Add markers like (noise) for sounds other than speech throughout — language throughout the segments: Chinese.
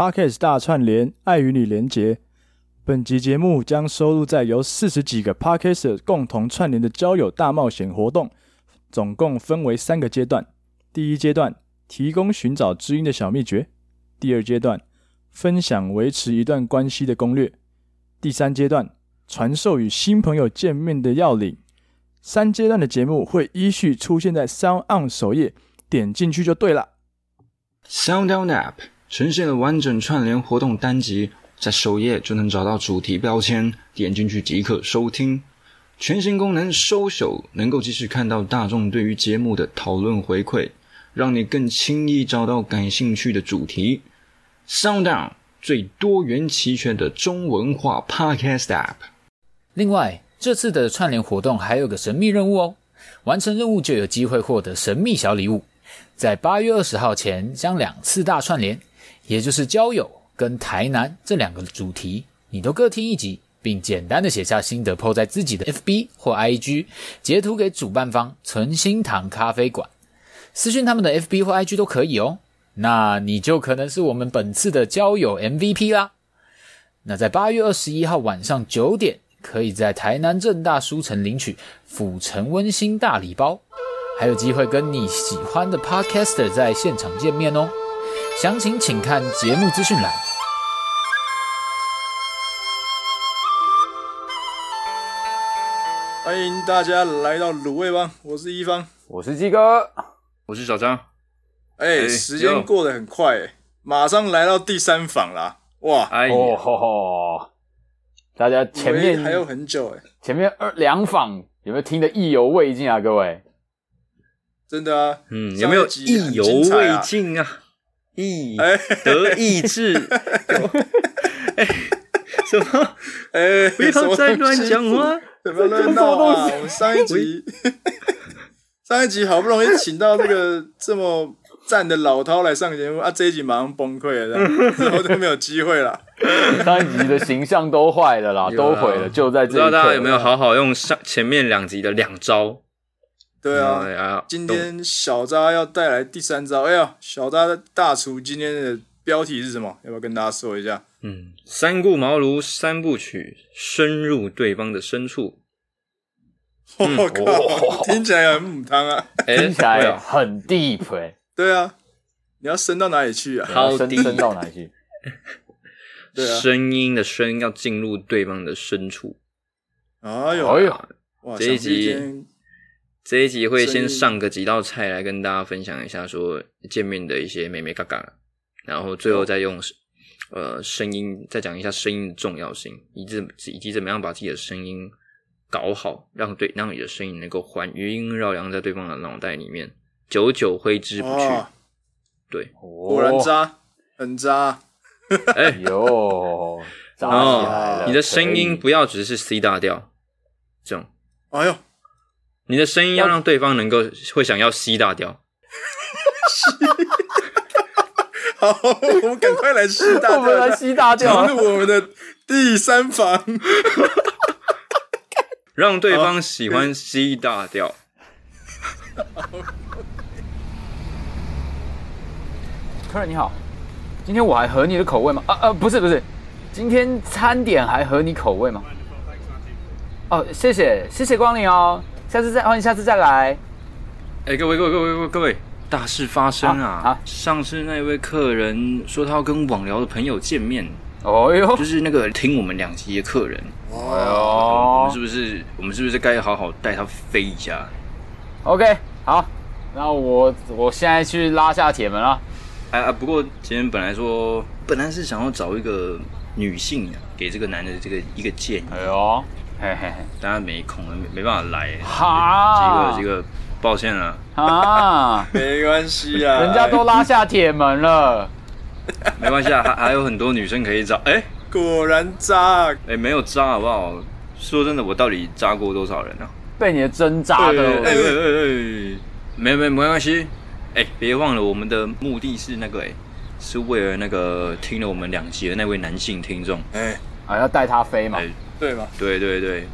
Podcast 大串联，爱与你连结。本集节目将收录在由四十几个 Podcaster 共同串联的交友大冒险活动，总共分为三个阶段。第一阶段提供寻找知音的小秘诀；第二阶段分享维持一段关系的攻略；第三阶段传授与新朋友见面的要领。三阶段的节目会依序出现在 SoundOn 首页，点进去就对了。SoundOn App 呈现了完整串联活动单集，在首页就能找到主题标签，点进去即可收听。全新功能 Social 能够及时看到大众对于节目的讨论回馈，让你更轻易找到感兴趣的主题。SoundDown 最多元齐全的中文化 Podcast App。另外。这次的串联活动还有个神秘任务哦，完成任务就有机会获得神秘小礼物。在八月二十号前将两次大串联，也就是交友跟台南这两个主题，你都各听一集，并简单的写下心得，po 在自己的 FB 或 IG，截图给主办方存心堂咖啡馆，私讯他们的 FB 或 IG 都可以哦。那你就可能是我们本次的交友 MVP 啦。那在八月二十一号晚上九点。可以在台南正大书城领取府城温馨大礼包，还有机会跟你喜欢的 Podcaster 在现场见面哦。详情请看节目资讯栏。欢迎大家来到卤味帮，我是一方，我是鸡哥，我是小张。哎、欸，时间过得很快、欸，马上来到第三访啦！哇，哎呦吼吼。大家前面还有很久哎，前面二两访有没有听得意犹未尽啊？各位，真的啊，嗯，有没有意犹未尽啊？意得意志，(laughs) 哎，什么？哎，不要再乱讲话，怎么乱闹啊？我们上一集，(laughs) 上一集好不容易请到这个这么。赞的老饕来上节目啊！这一集马上崩溃了，(laughs) 然后就没有机会了。上一集的形象都坏了啦，啊、都毁了，就在这里。不知道大家有没有好好用上前面两集的两招？对啊，哎呀，今天小扎要带来第三招。哎呀，小扎的大厨今天的标题是什么？要不要跟大家说一下？嗯，三顾茅庐三部曲，深入对方的深处。(laughs) 我、嗯、靠，哦、(laughs) 听起来很母汤啊！(laughs) 听起来很 deep 哎、欸。对啊，你要深到哪里去啊？好深深到哪里去？对啊，声音的声要进入对方的深处。哎呦哎呦，哇！这一集这一集会先上个几道菜来跟大家分享一下，说见面的一些美美嘎嘎，然后最后再用呃声音再讲一下声音的重要性，以及以及怎么样把自己的声音搞好，让对让你的声音能够环余音绕梁在对方的脑袋里面。久久挥之不去，哦、对，果然渣，很渣。哎。(laughs) 呦，然后你的声音不要只是 C 大调，这种。哎呦，你的声音要让对方能够会想要吸大调。(laughs) 好，我们赶快来吸大调，我们来 C 大调，进入我们的第三房，(laughs) 让对方喜欢吸大调。客人你好，今天我还合你的口味吗？啊啊，不是不是，今天餐点还合你口味吗？哦，谢谢谢谢光临哦，下次再欢迎下次再来。哎，各位各位各位各位各位，大事发生啊！啊，上次那位客人说他要跟网聊的朋友见面，哦哟，就是那个听我们两集的客人，哦哟，我们是不是我们是不是该好好带他飞一下？OK，好，那我我现在去拉下铁门了。哎啊！不过今天本来说，本来是想要找一个女性给这个男的这个一个建议。哎呦，嘿嘿嘿，大家没空了，没没办法来。哈，这个这个，抱歉了。啊，没关系啊，人家都拉下铁门了。没关系啊，还还有很多女生可以找。哎，果然渣。哎，没有渣好不好？说真的，我到底渣过多少人啊？被你的针扎的。哎哎哎，没没没关系。哎，别忘了，我们的目的是那个，哎，是为了那个听了我们两集的那位男性听众，哎，啊，要带他飞嘛，对吗？对对对，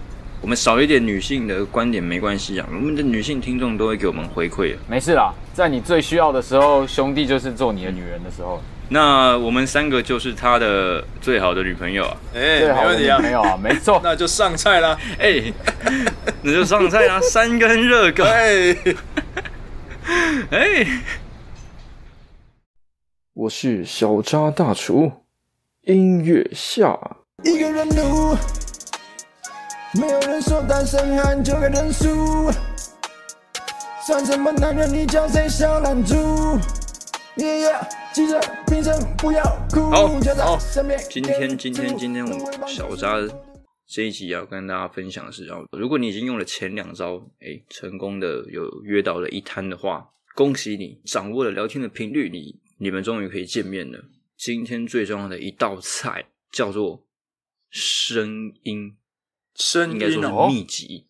我们少一点女性的观点没关系啊，我们的女性听众都会给我们回馈的。没事啦，在你最需要的时候，兄弟就是做你的女人的时候。那我们三个就是他的最好的女朋友啊！哎，最好的没问题啊，没有啊，没错。那就上菜啦！哎，那就上菜啦，(laughs) 三根热狗。哎，哎，我是小渣大厨，音乐下。一个人怒，没有人说单身汉就该认输。算什么男人？你叫谁小懒猪？也要记着，平生不要哭。好，好。今天，今天，今天我们小渣这一集要跟大家分享的是，如果你已经用了前两招，哎，成功的有约到了一摊的话，恭喜你掌握了聊天的频率，你你们终于可以见面了。今天最重要的一道菜叫做声音，声应该说是音哦，秘籍。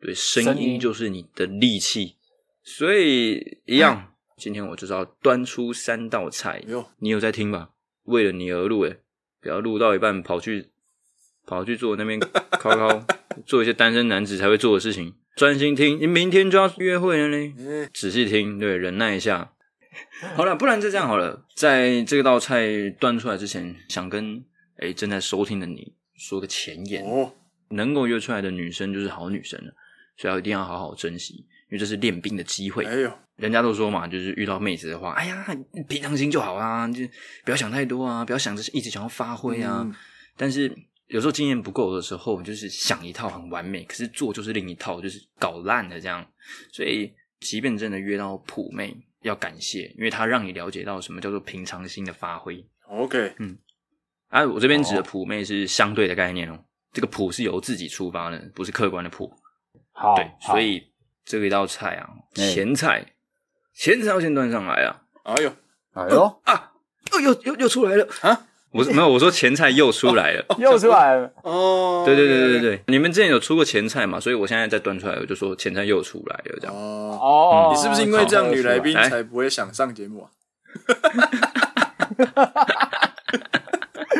对，声音就是你的利器，所以一样。今天我就是要端出三道菜，你有在听吧？为了你而录，诶不要录到一半跑去跑去做那边 (laughs) 考考，做一些单身男子才会做的事情。专心听，你明天就要约会了呢，哎仔细听，对，忍耐一下。(laughs) 好了，不然就这样好了。在这道菜端出来之前，想跟诶正在收听的你说个前言哦，能够约出来的女生就是好女生了，所以要一定要好好珍惜，因为这是练兵的机会。哎呦，人家都说嘛，就是遇到妹子的话，哎呀，平常心就好啊，就不要想太多啊，不要想着一直想要发挥啊。嗯但是有时候经验不够的时候，就是想一套很完美，可是做就是另一套，就是搞烂了这样。所以，即便真的约到普妹，要感谢，因为她让你了解到什么叫做平常心的发挥。OK，啊，我这边指的普妹是相对的概念哦，这个普是由自己出发的，不是客观的普。好，对，所以这个一道菜啊，哎前菜，前菜要先端上来啊。哎呦，哎呦，啊，又又又又出来了啊！我说没有，我说前菜又出来了。又出来了。哦，对对对对对对，你们之前有出过前菜嘛？所以我现在再端出来，我就说前菜又出来了，这样。哦，哦，你是不是因为这样女来宾才不会想上节目啊？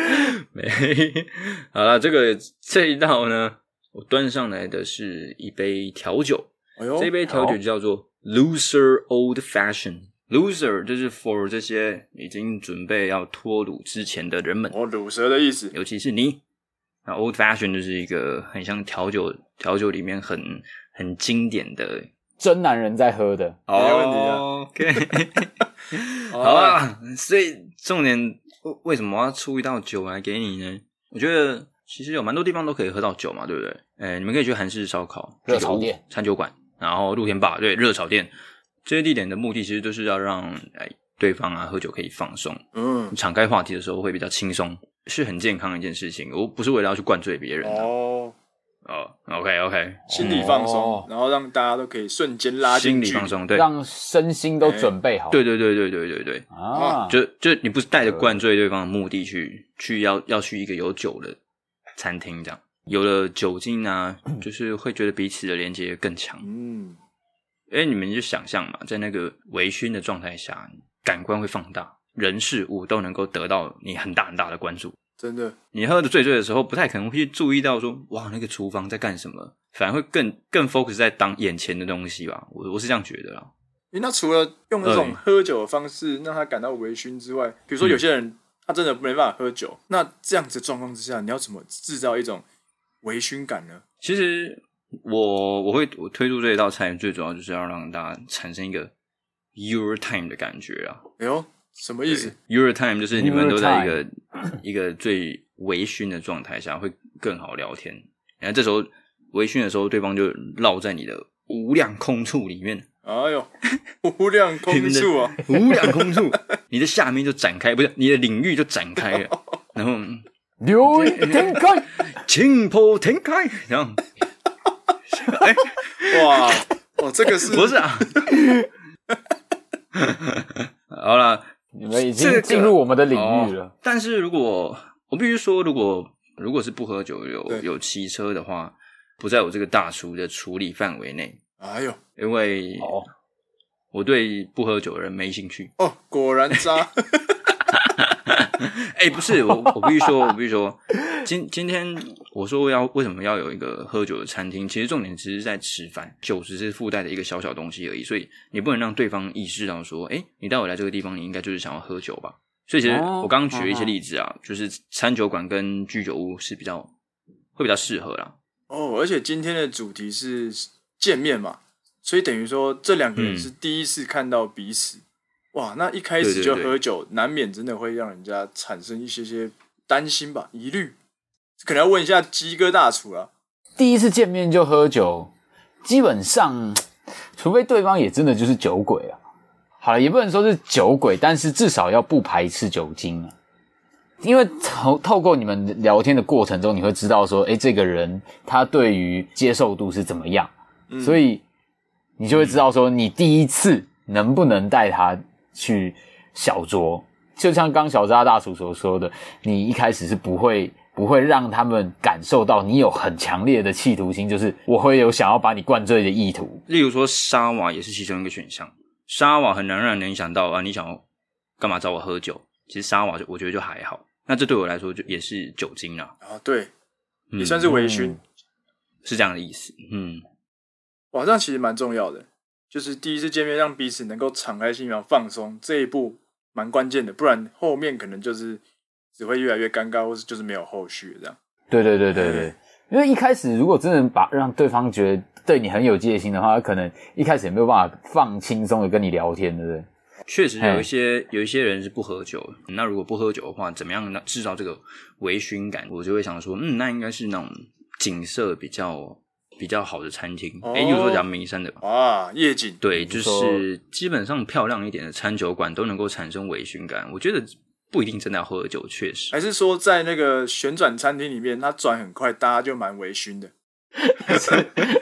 (laughs) 没，好了，这个这一道呢，我端上来的是一杯调酒，这杯调酒叫做 Loser Old Fashion。Loser 就是 for 这些已经准备要脱鲁之前的人们，哦，鲁蛇的意思，尤其是你。那 Old Fashion 就是一个很像调酒，调酒里面很很经典的，真男人在喝的。没问题啊 OK，好 (laughs) 好啊，啊。所以重点为为什么我要出一道酒来给你呢？我觉得其实有蛮多地方都可以喝到酒嘛，对不对？诶你们可以去韩式烧烤、热炒店、餐酒馆，然后露天吧，对，热炒店这些地点的目的，其实都是要让哎对方啊喝酒可以放松，嗯，敞开话题的时候会比较轻松，是很健康的一件事情。我不是为了要去灌醉别人的哦，哦。OK OK，心理放哦松，然后让大家都可以瞬间拉近距离心理放松，对，让身心都准备好。对对对对对对对。啊，就就你不是带着灌醉对方的目的去去要要去一个有酒的餐厅这样，有了酒精啊，就是会觉得彼此的连接更强。嗯，因为你们就想象嘛，在那个微醺的状态下，感官会放大，人事物都能够得到你很大很大的关注。真的，你喝的醉醉的时候，不太可能会去注意到说，哇，那个厨房在干什么，反而会更更 focus 在当眼前的东西吧。我我是这样觉得啦。诶那除了用那种喝酒的方式让他感到微醺之外，比如说有些人他真的没办法喝酒，那这样子状况之下，你要怎么制造一种微醺感呢？其实我我会我推出这一道菜，最主要就是要让大家产生一个 Euro time 的感觉啊。哎呦，什么意思？Euro time 就是你们都在一个一个最微醺的状态下，会更好聊天。然后这时候微醺的时候，对方就绕在你的无量空处里面，哎呦，无量空处啊！无量空处，你的下面就展开，不是你的领域就展开了，(laughs) 然后 (laughs) 流云天开，青波天开，然后 (laughs) 哎，哇，哦，这个是不是啊？好了。你们已经进入我们的领域了。哦。但是如果我必须说，如果如果是不喝酒有有骑车的话，不在我这个大厨的处理范围内，哎呦，因为哦，我对不喝酒的人没兴趣。哦，果然渣。(laughs) (laughs) 哎、不是我，我必须说，我必须说，今今天我说要为什么要有一个喝酒的餐厅？其实重点只是在吃饭，酒只是附带的一个小小东西而已。所以你不能让对方意识到说，哎、你带我来这个地方，你应该就是想要喝酒吧？所以其实我刚刚举了一些例子啊，就是餐酒馆跟居酒屋是比较会比较适合啦。哦，而且今天的主题是见面嘛，所以等于说这两个人是第一次看到彼此。嗯、哇，那一开始就喝酒，对对对，难免真的会让人家产生一些些担心吧、疑虑。可能要问一下鸡哥大厨啊，第一次见面就喝酒，基本上，除非对方也真的就是酒鬼啊。好了，也不能说是酒鬼，但是至少要不排斥酒精啊。因为透透过你们聊天的过程中，你会知道说，哎，这个人他对于接受度是怎么样，嗯、所以你就会知道说，你第一次能不能带他去小酌。就像刚小扎大叔所说的，你一开始是不会。不会让他们感受到你有很强烈的企图心，就是我会有想要把你灌醉的意图。例如说沙瓦也是其中一个选项，沙瓦很难让人联想到啊，你想要干嘛找我喝酒？其实沙瓦就我觉得就还好。那这对我来说就也是酒精啦啊，对，也算是微醺，嗯，是这样的意思。嗯，哇，这样其实蛮重要的，就是第一次见面让彼此能够敞开心扉放松，这一步蛮关键的，不然后面可能就是。只会越来越尴尬，或是就是没有后续这样。对对对对对，因为一开始如果真的把让对方觉得对你很有戒心的话，他可能一开始也没有办法放轻松的跟你聊天，对不对？确实有一些有一些人是不喝酒，那如果不喝酒的话，怎么样呢？制造这个微醺感？我就会想说，嗯，那应该是那种景色比较比较好的餐厅。哎、哦，比如说讲名山的吧，啊，夜景，对，就是基本上漂亮一点的餐酒馆都能够产生微醺感。我觉得。不一定真的要喝酒，确实。还是说在那个旋转餐厅里面，它转很快，大家就蛮微醺的。(laughs)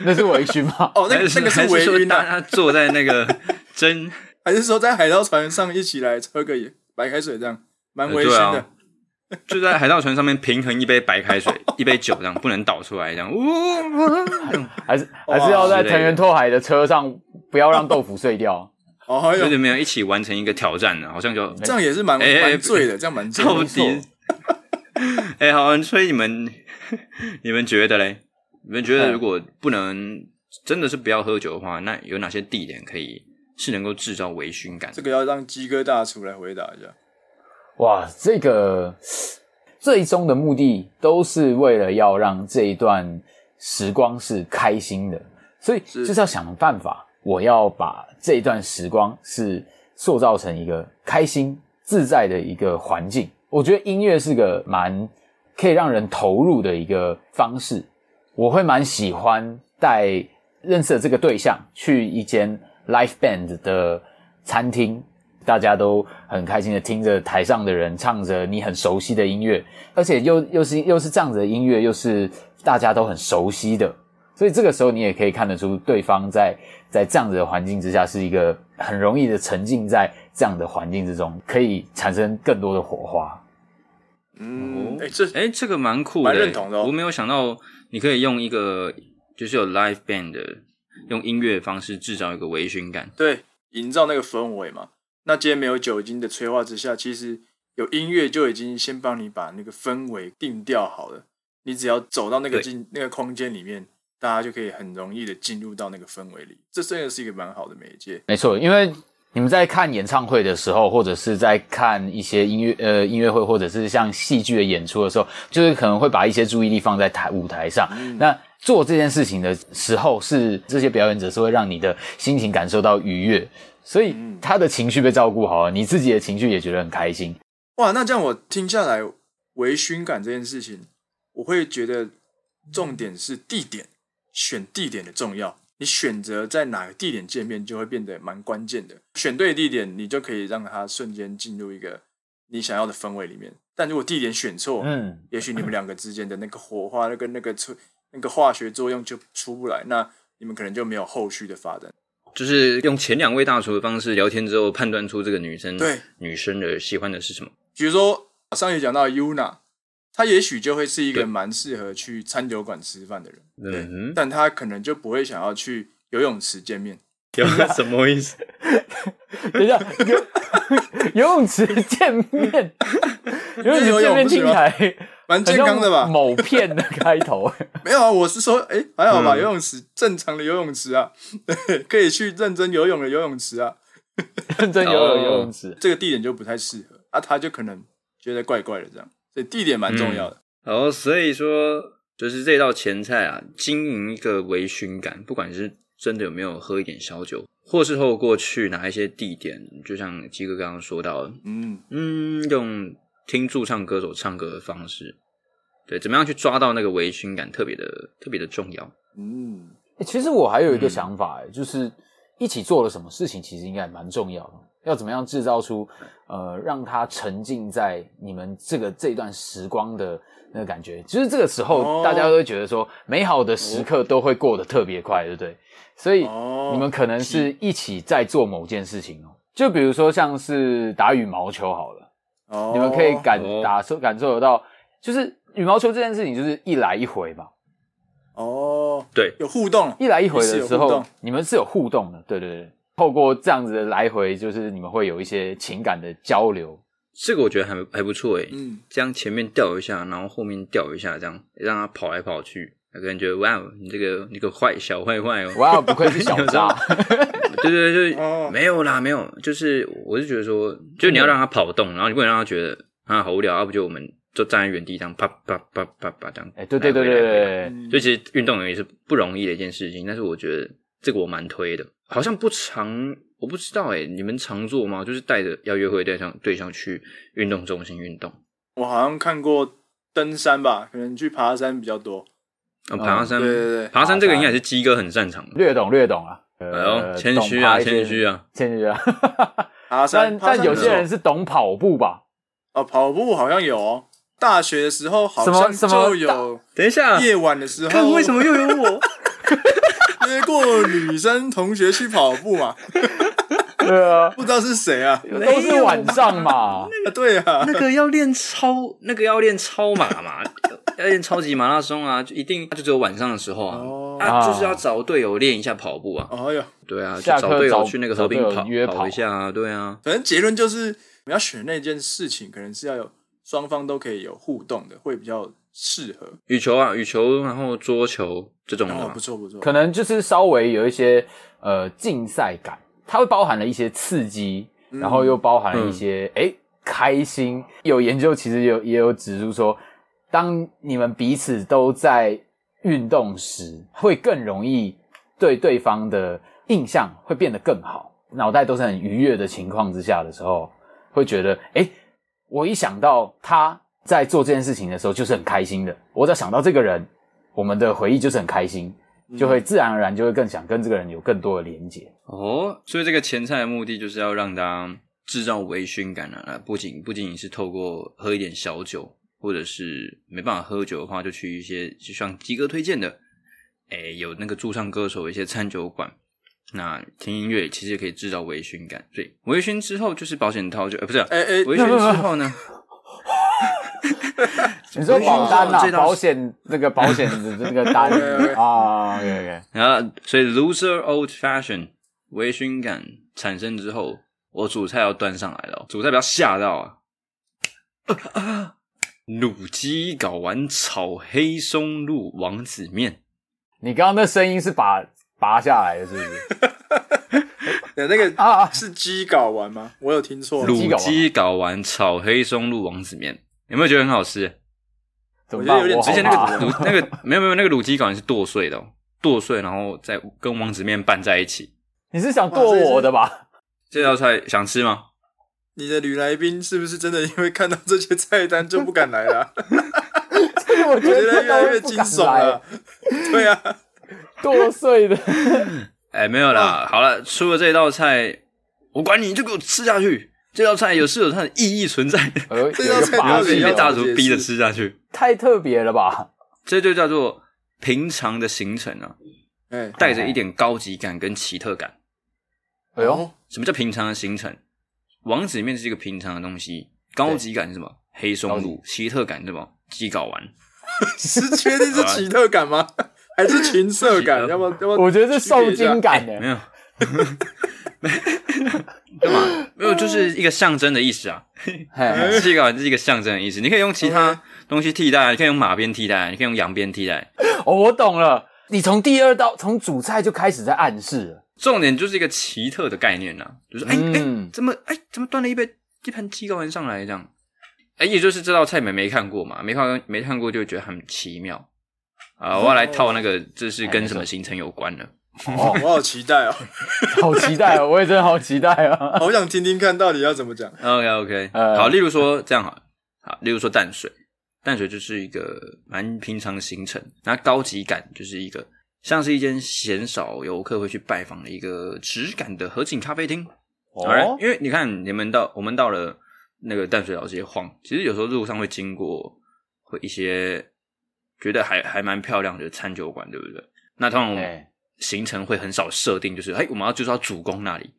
那是微醺吗？哦，那个那个是微醺的。他坐在那个真，(laughs) 还是说在海盗船上一起来喝个白开水，这样蛮微醺的。(laughs) 就在海盗船上面平衡一杯白开水，(laughs) 一杯酒，这样不能倒出来，这样呜。还是还是要在藤原拓海的车上，不要让豆腐碎掉。(laughs) 哦，有点没有一起完成一个挑战呢，好像就这样也是蛮蛮、欸、醉的，这样蛮醉的。到底，哎、欸，好，所以你们你们觉得嘞？你们觉得如果不能真的是不要喝酒的话，那有哪些地点可以是能够制造微醺感？这个要让鸡哥大厨来回答一下。哇，这个最终的目的都是为了要让这一段时光是开心的，所以就是要想办法。我要把这一段时光是塑造成一个开心自在的一个环境。我觉得音乐是个蛮可以让人投入的一个方式。我会蛮喜欢带认识的这个对象去一间 live band 的餐厅，大家都很开心的听着台上的人唱着你很熟悉的音乐，而且又又是又是这样子的音乐，又是大家都很熟悉的。所以这个时候，你也可以看得出对方在在这样子的环境之下，是一个很容易的沉浸在这样的环境之中，可以产生更多的火花。嗯，哎、欸，这哎、欸，这个蛮酷的，蛮认同的、哦。我没有想到你可以用一个就是有 live band 的，用音乐方式制造一个微醺感，对，营造那个氛围嘛。那今天没有酒精的催化之下，其实有音乐就已经先帮你把那个氛围定调好了。你只要走到那个进那个空间里面。大家就可以很容易的进入到那个氛围里，这真的是一个蛮好的媒介。没错，因为你们在看演唱会的时候，或者是在看一些音乐呃音乐会，或者是像戏剧的演出的时候，就是可能会把一些注意力放在台舞台上。嗯、那做这件事情的时候，是这些表演者是会让你的心情感受到愉悦，所以他的情绪被照顾好了，你自己的情绪也觉得很开心。哇，那这样我听下来，微醺感这件事情，我会觉得重点是地点。选地点的重要，你选择在哪个地点见面，就会变得蛮关键的。选对地点，你就可以让他瞬间进入一个你想要的氛围里面。但如果地点选错，嗯，也许你们两个之间的那个火花，那个那个那个化学作用就出不来，那你们可能就没有后续的发展。就是用前两位大厨的方式聊天之后，判断出这个女生对女生的喜欢的是什么。比如说上一集讲到 Yuna。她也许就会是一个蛮适合去餐酒馆吃饭的人，对，对，但她可能就不会想要去游泳池见面。(laughs) 有什么意思？(laughs) 等一下，游 (laughs) 游泳池见面，游泳池见面听起来蛮健康的吧？某片的开头 (laughs) 没有啊，我是说，哎、欸，还好吧？嗯、游泳池正常的游泳池啊，对，(laughs) 可以去认真游泳的游泳池啊，认真游泳的游泳池，这个地点就不太适合。啊，他就可能觉得怪怪的这样。所以地点蛮重要的。哦，所以说就是这道前菜啊，经营一个微醺感，不管是真的有没有喝一点小酒，或是透过去哪一些地点，就像基哥刚刚说到的，嗯嗯，用听驻唱歌手唱歌的方式，对，怎么样去抓到那个微醺感，特别的特别的重要。嗯，欸，其实我还有一个想法，欸，就是一起做了什么事情，其实应该蛮重要的。要怎么样制造出呃，让他沉浸在你们这个这段时光的那个感觉？其实这个时候，大家都会觉得说，美好的时刻都会过得特别快，对不对？所以你们可能是一起在做某件事情哦。就比如说像是打羽毛球好了，哦，你们可以感打受感受得到，就是羽毛球这件事情就是一来一回嘛。哦，对，有互动，一来一回的时候，你们是有互动的，对对对。透过这样子的来回，就是你们会有一些情感的交流。这个我觉得还还不错诶。嗯，这样前面吊一下，然后后面吊一下，这样让他跑来跑去，有个人觉得哇，你这个你个坏小坏坏哦，哇，不愧是小渣。(laughs) 对对对，没有啦，没有，就是我是觉得说，就你要让他跑动，然后你不能让他觉得啊好无聊，要、啊、不就我们就站在原地这样啪啪啪啪啪这样。哎，对对对对对，对，所以其实运动也是不容易的一件事情，但是我觉得这个我蛮推的。好像不常，我不知道哎，你们常做吗？就是带着要约会对象对象去运动中心运动。我好像看过登山吧，可能去爬山比较多。哦，爬山，对对对，爬山这个应该也是鸡哥很擅长的，略懂略懂啊。哎呦，谦虚啊，谦虚啊，谦虚啊。爬山，但有些人是懂跑步吧？哦，跑步好像有哦。大学的时候好像就有。等一下，夜晚的时候，看为什么又有我？(laughs) 约过女生同学去跑步嘛？(laughs) 对啊，不知道是谁啊？都是晚上嘛。啊，(laughs) 对啊，那个要练超，那个要练超马嘛，要练超级马拉松啊，就一定就只有晚上的时候啊，哦、啊，就是要找队友练一下跑步啊。哦呀，对啊，就找队友去那个河边跑约跑一下啊，对啊。反正结论就是，你要选那件事情，可能是要有双方都可以有互动的，会比较。适合羽球啊，羽球，然后桌球这种的，哦，不错不错。可能就是稍微有一些呃竞赛感，它会包含了一些刺激，嗯、然后又包含了一些哎、嗯、开心。有研究其实有也有指出说，当你们彼此都在运动时，会更容易对对方的印象会变得更好，脑袋都是很愉悦的情况之下的时候，会觉得哎，我一想到他。在做这件事情的时候，就是很开心的。我只要想到这个人，我们的回忆就是很开心，就会自然而然就会更想跟这个人有更多的连结。哦，所以这个前菜的目的就是要让大家制造微醺感啊！不仅不仅仅是透过喝一点小酒，或者是没办法喝酒的话，就去一些就像鸡哥推荐的，哎，有那个驻唱歌手一些餐酒馆，那听音乐其实也可以制造微醺感。所以微醺之后就是保险套就，呃，不是，哎哎，微醺之后呢？(laughs) 你说保单啊，保险那个保险的那个单 (laughs) 啊，对对。然后，所以 loser old fashion 微醺感产生之后，我主菜要端上来了，主菜不要吓到啊！(laughs) 卤鸡睾丸炒黑松露王子面，你刚刚那声音是把拔下来的，是不是？(laughs) 那个啊，是鸡睾丸吗？我有听错。卤鸡睾丸炒黑松露王子面。有没有觉得很好吃？我觉得有点，而且那个卤那个没有没有那个卤鸡睾丸是剁碎的，剁碎然后再跟王子面拌在一起。你是想剁我的吧？这道菜想吃吗？你的女来宾是不是真的因为看到这些菜单就不敢来了？(laughs) 我觉得越来越惊悚了。对啊，剁碎的。哎，没有啦，好了，出了这道菜，我管你，你就给我吃下去。这道菜有是有它的意义存在的，呃、(laughs) 这道菜不是被大厨逼着吃下去，太特别了吧？这就叫做平常的行程啊，哎，带着一点高级感跟奇特感。哎呦，什么叫平常的行程？王子面是一个平常的东西，高级感是什么？黑松露，奇特感是什么？鸡睾丸，(laughs) 是确定是奇特感吗？还是情色感？要 (laughs) 不要不要？我觉得是受精感的，没有。(laughs) 干嘛？没有，就是一个象征的意思啊。鸡睾丸是一个象征的意思，你可以用其他东西替代，你可以用马鞭替代，你可以用羊鞭替代。哦，我懂了。你从第二道，从主菜就开始在暗示了。重点就是一个奇特的概念呐、啊，就是哎哎、嗯欸，怎么哎、欸、怎么端了一杯一盘鸡高丸上来这样。哎，也就是这道菜没没看过嘛，没看没看过就觉得很奇妙啊！我要来套那个，这是跟什么行程有关的？哦，我好期待哦，(laughs) 好期待哦，我也真的好期待啊！好想听听看到底要怎么讲。OK OK，好，例如说这样好，好，例如说淡水，淡水就是一个蛮平常的行程，那高级感就是一个像是一间鲜少游客会去拜访的一个质感的和景咖啡厅。哦，因为你看你们到我们到了。那个淡水老街晃，其实有时候路上会经过，会一些觉得还还蛮漂亮的餐酒馆，对不对？那通常行程会很少设定，就是哎，我们要就是要主攻那里，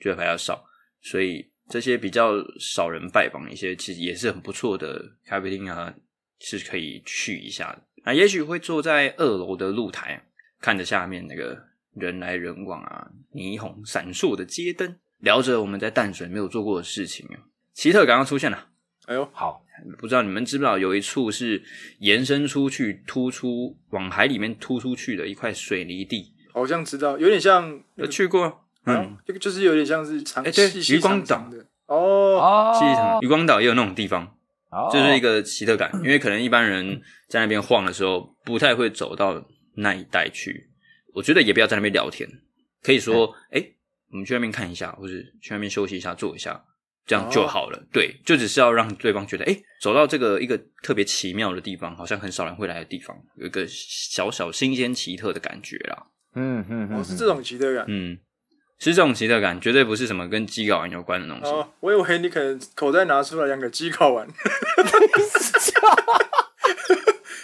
觉得比较少，所以这些比较少人拜访一些，其实也是很不错的咖啡厅啊，是可以去一下的。那也许会坐在二楼的露台，看着下面那个人来人往啊，霓虹闪烁的街灯，聊着我们在淡水没有做过的事情啊。奇特感要出现了，哎呦，好，不知道你们知不知道，有一处是延伸出去、突出往海里面突出去的一块水泥地，好像知道，有点像，有去过，嗯，这个就是有点像是长，哎，对，渔光岛。的哦，细细长，渔光岛也有那种地方，就是一个奇特感，因为可能一般人在那边晃的时候，不太会走到那一带去，我觉得也不要在那边聊天，可以说，哎，我们去那边看一下，或者去那边休息一下，坐一下。这样就好了，哦、对，就只是要让对方觉得，哎，走到这个一个特别奇妙的地方，好像很少人会来的地方，有一个小小新鲜奇特的感觉啦。嗯嗯嗯，哦，是这种奇特感，嗯，是这种奇特感，绝对不是什么跟鸡睾丸有关的东西。哦，我以为你可能口袋拿出来两个鸡睾丸。(laughs) (laughs)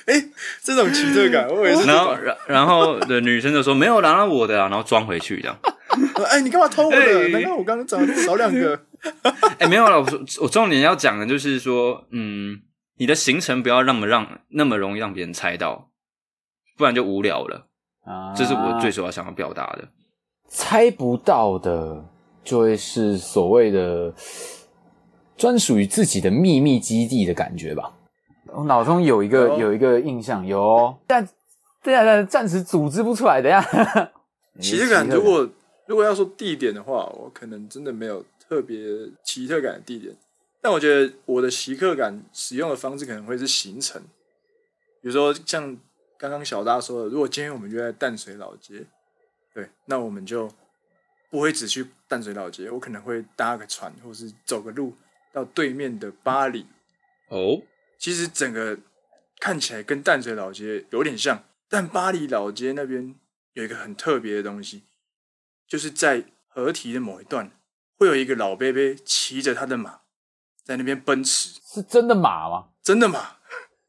哎，这种奇特感，(laughs) 我以为是。然后，然然后的女生就说没有拿到我的啊，然后装回去这样。(laughs) 哎，你干嘛偷我的？欸、难道我刚刚找少两个？(laughs) 哎、欸，没有了。我我重点要讲的就是说，嗯，你的行程不要那么让那么容易让别人猜到，不然就无聊了。啊，这是我最主要想要表达的。猜不到的，就会是所谓的专属于自己的秘密基地的感觉吧。我脑中有一个、哦、有一个印象，有，但对啊，暂时组织不出来。等一下，奇特感如果。如果要说地点的话，我可能真的没有特别奇特感的地点，但我觉得我的奇特感使用的方式可能会是行程，比如说像刚刚小大说的，如果今天我们约在淡水老街，对，那我们就不会只去淡水老街，我可能会搭个船，或是走个路到对面的巴黎。哦，其实整个看起来跟淡水老街有点像，但巴黎老街那边有一个很特别的东西。就是在河堤的某一段，会有一个老伯伯骑着他的马在那边奔驰，是真的马吗？真的马，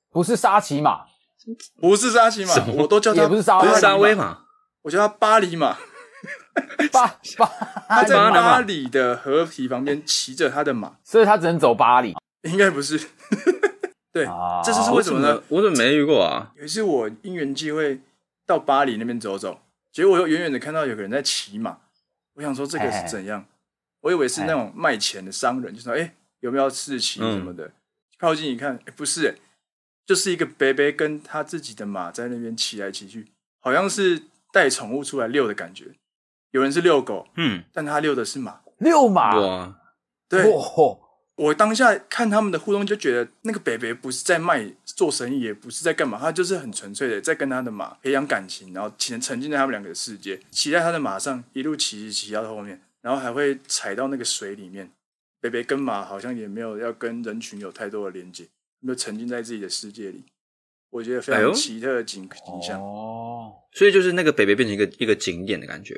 不是沙琪马，不是沙琪马，我都叫他也不是沙沙威马，我叫他巴黎马。巴 (laughs) 巴，(laughs) 他在巴黎的河堤旁边骑着他的马，所以他只能走巴黎，应该不是。对，啊、这是为什么呢？我怎么没遇过啊？有一次我因缘际会到巴黎那边走走。结果我又远远的看到有个人在骑马，我想说这个是怎样？我以为是那种卖钱的商人，就说：“哎，有没有试骑什么的？”嗯、靠近一看，哎，不是，哎，就是一个伯伯跟他自己的马在那边骑来骑去，好像是带宠物出来遛的感觉。有人是遛狗，嗯，但他遛的是马，遛马，哇，对。我当下看他们的互动，就觉得那个北北不是在卖做生意，也不是在干嘛，他就是很纯粹的在跟他的马培养感情，然后沉沉浸在他们两个的世界，骑在他的马上一路骑骑到后面，然后还会踩到那个水里面。北北跟马好像也没有要跟人群有太多的连接，就沉浸在自己的世界里。我觉得非常奇特的景景象哦，所以就是那个北北变成一个一个景点的感觉，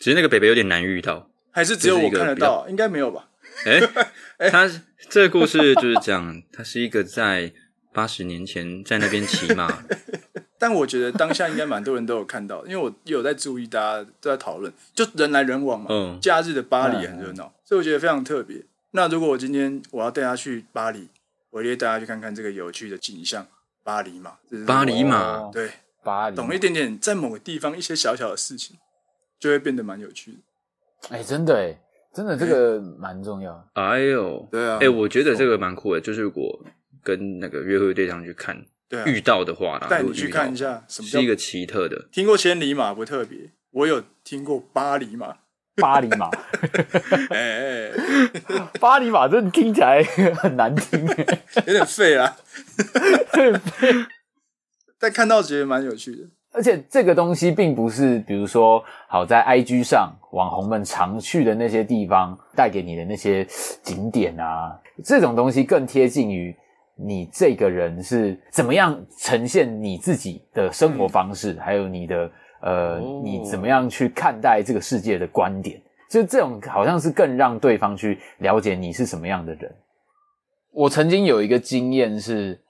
只是那个北北有点难遇到，还是只有我看得到？应该没有吧？哎，(laughs) (laughs) 他这个故事就是讲，他是一个在八十年前在那边骑马，(laughs) 但我觉得当下应该蛮多人都有看到，因为我有在注意，大家都在讨论，就人来人往嘛。嗯，假日的巴黎很热闹，嗯、所以我觉得非常特别。那如果我今天我要带他去巴黎，我也带大家去看看这个有趣的景象——巴黎马。巴黎马，对，巴黎，懂一点点，在某个地方一些小小的事情，就会变得蛮有趣的。哎，真的哎。真的，这个蛮重要。哎呦，对啊，哎，我觉得这个蛮酷的。就是如果跟那个约会对象去看，对，遇到的话，带你去看一下，什么是一个奇特的。听过千里马不特别，我有听过巴黎马。巴黎马，哎 (laughs) 哎，(laughs) 巴黎马这听起来很难听，有点废啊，(laughs) 很废。但看到觉得蛮有趣的。而且这个东西并不是，比如说，好在 IG 上网红们常去的那些地方带给你的那些景点啊，这种东西更贴近于你这个人是怎么样呈现你自己的生活方式，还有你的呃，你怎么样去看待这个世界的观点，就这种好像是更让对方去了解你是什么样的人。我曾经有一个经验是。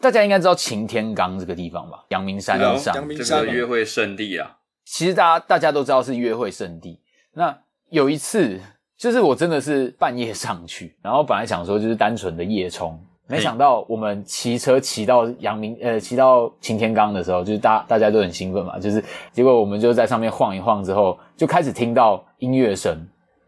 大家应该知道擎天岗这个地方吧？阳明山上，阳明山约会圣地啊。其实大家大家都知道是约会圣地。那有一次，就是我真的是半夜上去，(laughs) 然后本来想说就是单纯的夜冲，没想到我们骑车骑到阳明呃骑到擎天岗的时候，就是大大家都很兴奋嘛，就是结果我们就在上面晃一晃之后，就开始听到音乐声，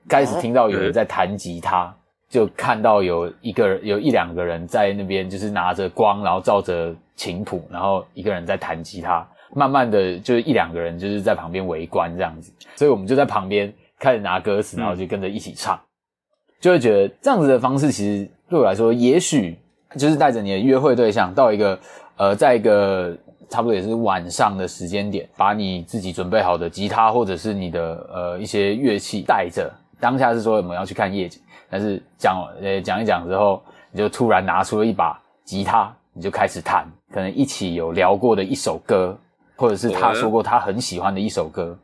开始听到有人在弹吉他。就看到有一个人，有一两个人在那边，就是拿着光，然后照着琴谱，然后一个人在弹吉他。慢慢的，就一两个人就是在旁边围观这样子，所以我们就在旁边开始拿歌词，然后就跟着一起唱，嗯、就会觉得这样子的方式，其实对我来说，也许就是带着你的约会对象到一个呃，在一个差不多也是晚上的时间点，把你自己准备好的吉他或者是你的呃一些乐器带着。当下是说我们要去看夜景。但是讲呃讲一讲之后，你就突然拿出了一把吉他，你就开始弹，可能一起有聊过的一首歌，或者是他说过他很喜欢的一首歌，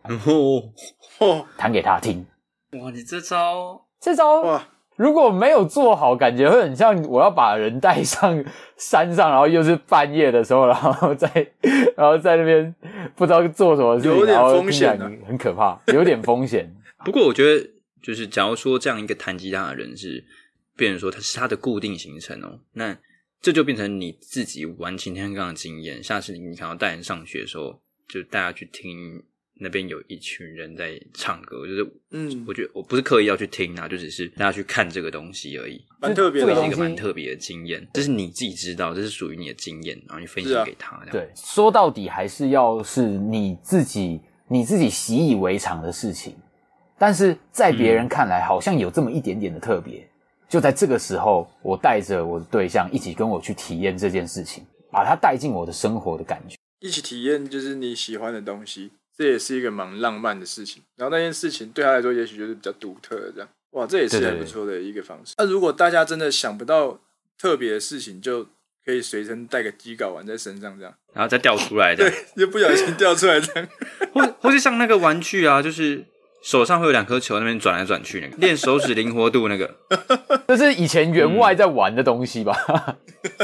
哦，弹给他听。哇，你这招这招哇，如果没有做好，感觉会很像我要把人带上山上，然后又是半夜的时候，然后在 (laughs) 然后在那边不知道做什么事情，有点风险啊，很可怕，有点风险。不过我觉得。就是假如说这样一个弹吉他的人是，变成说他是他的固定行程哦，那这就变成你自己玩擎天岗的经验。下次你想要带人上学的时候，就大家去听那边有一群人在唱歌，就是嗯，我觉得我不是刻意要去听啊，就只是大家去看这个东西而已，蛮特别的，是一个蛮特别的经验。这是你自己知道，这是属于你的经验，然后你分享给他。对，说到底还是要是你自己你自己习以为常的事情。但是在别人看来，好像有这么一点点的特别。嗯、就在这个时候，我带着我的对象一起跟我去体验这件事情，把它带进我的生活的感觉。一起体验就是你喜欢的东西，这也是一个蛮浪漫的事情。然后那件事情对他来说，也许就是比较独特的这样。哇，这也是很不错的一个方式。那如果大家真的想不到特别的事情，就可以随身带个机睾丸在身上，这样，然后再掉出来的，对，就不小心掉出来这样。(laughs) 或或是像那个玩具啊，就是。手上会有两颗球，那边转来转去，那个练手指灵活度，那个，(laughs) 这是以前员外在玩的东西吧？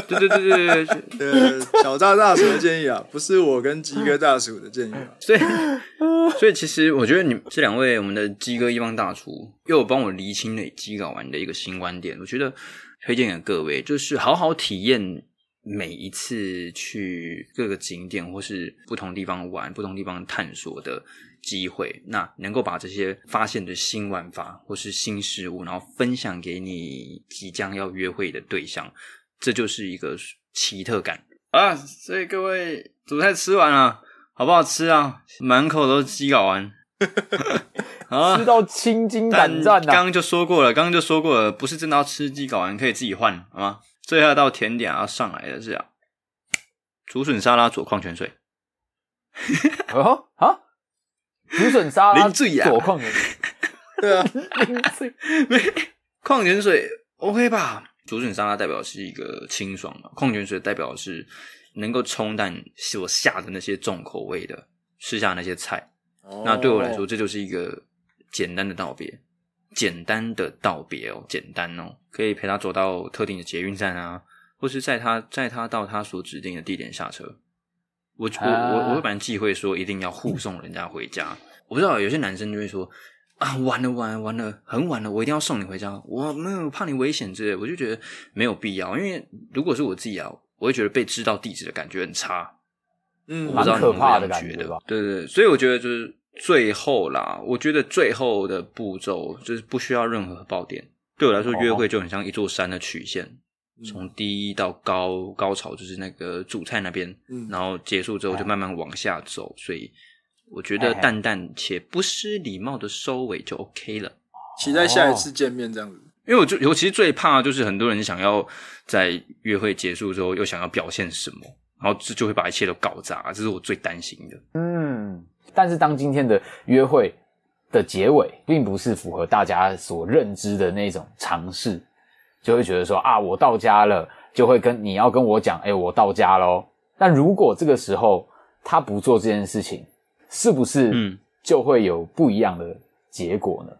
对对对对对，呃，小赵大叔的建议啊，不是我跟鸡哥大叔的建议啊。所以，所以其实我觉得你这两位，我们的鸡哥一帮大厨，又帮我厘清了鸡睾丸的一个新观点。我觉得推荐给各位，就是好好体验每一次去各个景点或是不同地方玩、不同地方探索的。机会，那能够把这些发现的新玩法或是新事物，然后分享给你即将要约会的对象，这就是一个奇特感啊！所以各位主菜吃完了，好不好吃啊？满口都是鸡睾丸，(laughs) 啊、吃到青筋胆战、啊。刚刚就说过了，刚刚就说过了，不是真的要吃鸡睾丸，可以自己换，好吗？最后一道甜点要上来的是啊，竹笋沙拉佐矿泉水。哦啊！竹笋沙拉，佐矿泉水，(laughs) 对啊，矿泉水 OK 吧？竹笋沙拉代表是一个清爽嘛，矿泉水代表是能够冲淡我下的那些重口味的，吃下那些菜。Oh. 那对我来说，这就是一个简单的道别，简单的道别哦，简单哦，可以陪他走到特定的捷运站啊，或是在他在他到他所指定的地点下车。我我我我会蛮忌讳说一定要护送人家回家。我不知道有些男生就会说啊，完了完了完了，很晚了，我一定要送你回家。我没有怕你危险之类，我就觉得没有必要。因为如果是我自己啊，我会觉得被知道地址的感觉很差。嗯，蛮可怕的感觉吧？对对对，所以我觉得就是最后啦，我觉得最后的步骤就是不需要任何爆点。对我来说，约会就很像一座山的曲线。从低到高，高潮就是那个主菜那边，嗯、然后结束之后就慢慢往下走，所以我觉得淡淡且不失礼貌的收尾就 OK 了。期待下一次见面这样子。因为我就尤其最怕就是很多人想要在约会结束之后又想要表现什么，然后这就会把一切都搞砸，这是我最担心的。嗯，但是当今天的约会的结尾并不是符合大家所认知的那种尝试，就会觉得说啊，我到家了，就会跟你要跟我讲，诶，我到家喽。但如果这个时候他不做这件事情，是不是嗯就会有不一样的结果呢？嗯、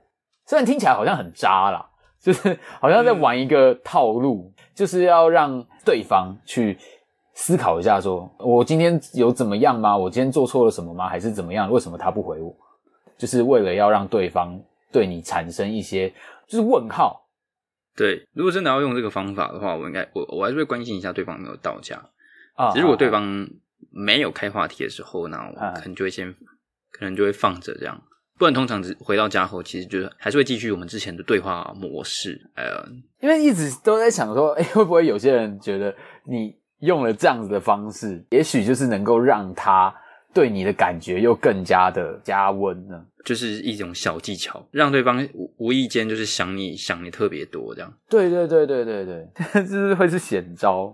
虽然听起来好像很渣啦，就是好像在玩一个套路，嗯、就是要让对方去思考一下说，说我今天有怎么样吗？我今天做错了什么吗？还是怎么样？为什么他不回我？就是为了要让对方对你产生一些就是问号。对，如果真的要用这个方法的话，我应该我我还是会关心一下对方有没有到家啊。如果对方没有开话题的时候，那我可能就会先可能就会放着这样。不然通常只回到家后，其实就是还是会继续我们之前的对话模式。呃，因为一直都在想说，(laughs) 哎，会不会有些人觉得你用了这样子的方式，也许就是能够让他。对你的感觉又更加的加温呢，就是一种小技巧，让对方无无意间就是想你想你特别多这样。对对对对对对，就 (laughs) 是会是险招，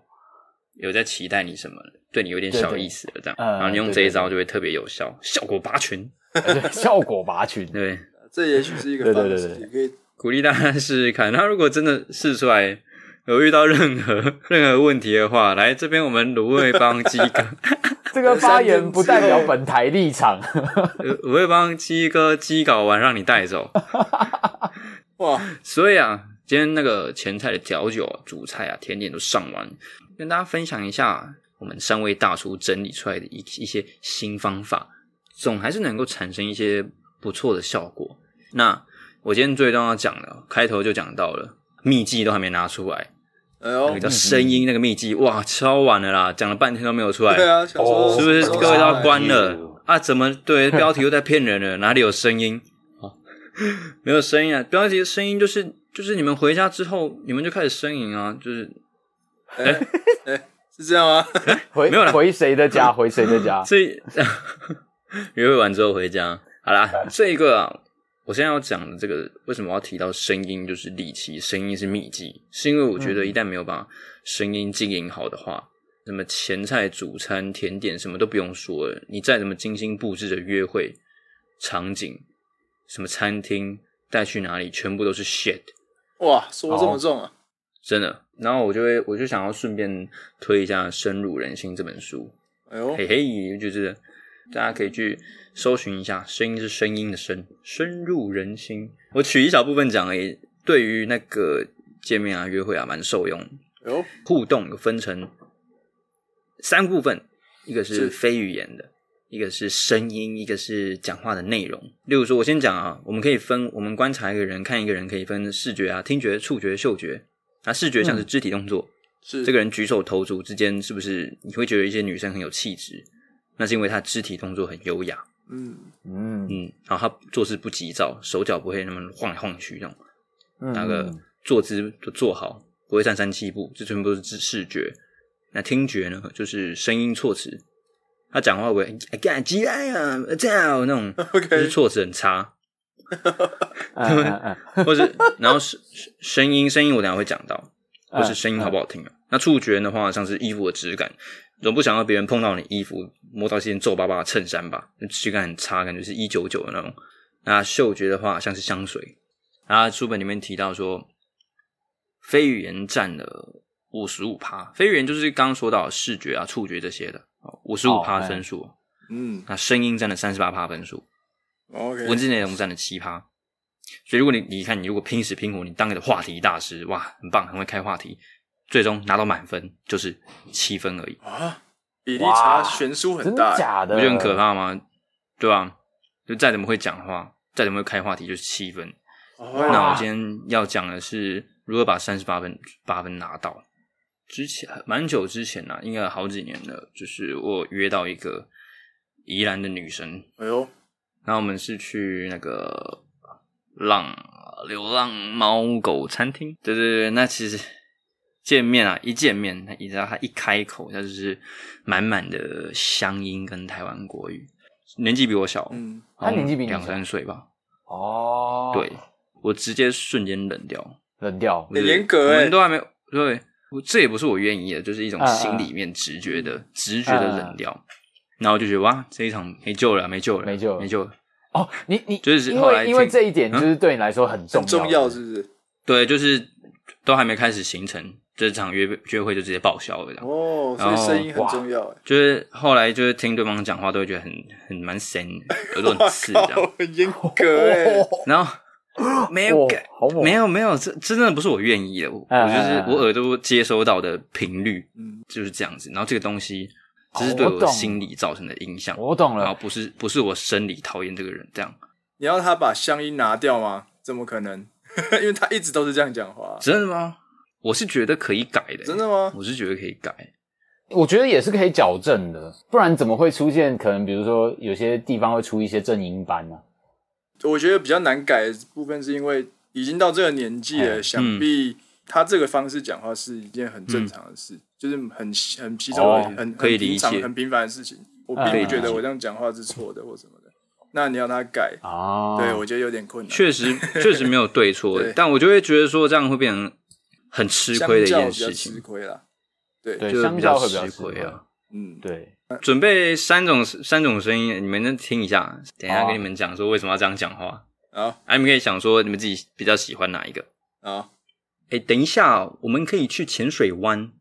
有在期待你什么，对你有点小意思的这样，然后你用这一招就会特别有效，呃、效果拔群，效果拔群，对，这也许是一个方式，对对。对对可以鼓励大家试试看。他如果真的试出来有遇到任何任何问题的话，来这边我们卤味帮鸡哥。这个发言不代表本台立场。我会帮鸡哥鸡搞完，让你带走。(laughs) 哇！所以啊，今天那个前菜的调酒、主菜啊、甜点都上完，跟大家分享一下我们三位大厨整理出来的一一些新方法，总还是能够产生一些不错的效果。那我今天最重要讲的，开头就讲到了秘籍都还没拿出来。哎呦，那个叫声音那个秘籍，哇，超晚了啦，讲了半天都没有出来。对啊，想说是不是各位都要关了啊？怎么对 (laughs) 标题又在骗人了？哪里有声音？哦，没有声音啊！标题的声音就是就是你们回家之后，你们就开始呻吟啊，就是，哎哎，是这样吗？(laughs) 回没有了，回谁的家？回谁的家？(laughs) 所以约会完之后回家，好啦，这一个啊。我现在要讲的这个，为什么要提到声音就是利器，声音是秘籍，是因为我觉得一旦没有把声音经营好的话，那么前菜、主餐、甜点什么都不用说了，你再怎么精心布置的约会场景，什么餐厅带去哪里，全部都是 shit。哇，说这么重啊，真的。然后我就会，我就想要顺便推一下《深入人心》这本书。哎呦，嘿嘿，就是大家可以去。搜寻一下，声音是声音的声，深入人心。我取一小部分讲而已，对于那个见面啊、约会啊，蛮受用。哦，互动有分成三部分，一个是非语言的，一个是声音，一个是讲话的内容。例如说，我先讲啊，我们可以分，我们观察一个人，看一个人可以分视觉啊、听觉、触觉、嗅觉。啊视觉像是肢体动作，是这个人举手投足之间，是不是你会觉得一些女生很有气质？那是因为她肢体动作很优雅。嗯嗯嗯，然后他做事不急躁，手脚不会那么晃来晃去，那种，嗯、那个坐姿都坐好，不会站三七步，这全部都是视视觉。那听觉呢，就是声音措辞，他讲话会哎干鸡来啊，这样那种，就是措辞很差，(laughs) (laughs) 或是然后声声音声音我等下会讲到，或是声音好不好听啊？那触觉的话，像是衣服的质感。总不想要别人碰到你衣服，摸到一件皱巴巴的衬衫吧？质感很差，感觉是一九九的那种。那嗅觉的话，像是香水。啊，书本里面提到说，非语言占了五十五趴。非语言就是刚刚说到视觉啊、触觉这些的，五十五趴分数。嗯，那声音占了三十八趴分数。OK，文字内容占了七趴。所以如果你你看，你如果拼死拼活，你当个话题大师，哇，很棒，很会开话题。最终拿到满分就是七分而已啊，比例差悬殊很大，假的，不觉得很可怕吗？对吧？就再怎么会讲话，再怎么会开话题，就是七分。那我今天要讲的是如何把三十八分八分拿到。之前蛮久之前呢、啊，应该有好几年了，就是我约到一个宜兰的女生，哎呦，然后我们是去那个浪流浪猫狗餐厅，对对对，那其实。见面啊，一见面，你知道他一开口，他就是满满的乡音跟台湾国语，年纪比我小，嗯，他年纪比你小。两三岁吧。哦，对，我直接瞬间冷掉，冷掉，很严格哎我们都还没有对，我这也不是我愿意的，就是一种心里面直觉的、嗯。直觉的冷掉。然后就觉得哇，这一场没救了，没救了，没救了。没救了。哦，你你就是因后来听为因为这一点就是对你来说很重很重要，是是不是？对，就是都还没开始行程，这场约约会就直接报销了这样。哦，所以声音很重要哎。就是后来就是听对方讲话，都会觉得很很蛮神，耳朵很刺这哇样。很严格哎。(laughs) 然后没有感，好猛没有没有，这这真的不是我愿意的，我就是我耳朵接收到的频率嗯，就是这样子。然后这个东西只是对我心理造成的影响，我懂了，然后不是不是我生理讨厌这个人这样。你要他把乡音拿掉吗？怎么可能？(laughs) 因为他一直都是这样讲话。真的吗？我是觉得可以改的，真的吗？我是觉得可以改。我觉得也是可以矫正的，不然怎么会出现可能比如说有些地方会出一些正音班呢、我觉得比较难改的部分是因为已经到这个年纪了，哎想必他这个方式讲话是一件很正常的事，就是很很稀松哦很很可以很平常理解很平凡的事情。我嗯并不觉得我这样讲话是错的或什么的。那你要他改，啊？对我觉得有点困难。确实确实没有对错 (laughs) 对，但我就会觉得说这样会变成很吃亏的一件事情吃，亏了。对，就是比较吃亏啊。。嗯，对，准备三种三种声音，你们能听一下？等一下跟你们讲说为什么要这样讲话。好啊，你们可以想说你们自己比较喜欢哪一个？啊，哎，等一下，我们可以去浅水湾，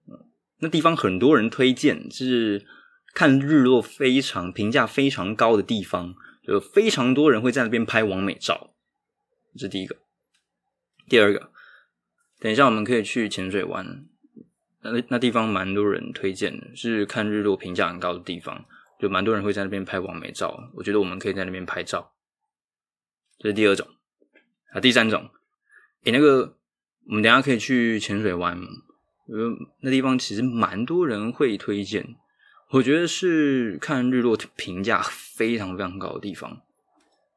那地方很多人推荐，是看日落非常评价非常高的地方，就非常多人会在那边拍完美照。这是第一个。第二个，等一下我们可以去潜水湾，那那地方蛮多人推荐的，是看日落评价很高的地方，就蛮多人会在那边拍完美照。我觉得我们可以在那边拍照。这是第二种。啊，第三种，诶，那个我们等下可以去潜水湾，那地方其实蛮多人会推荐。我觉得是看日落评价非常非常高的地方，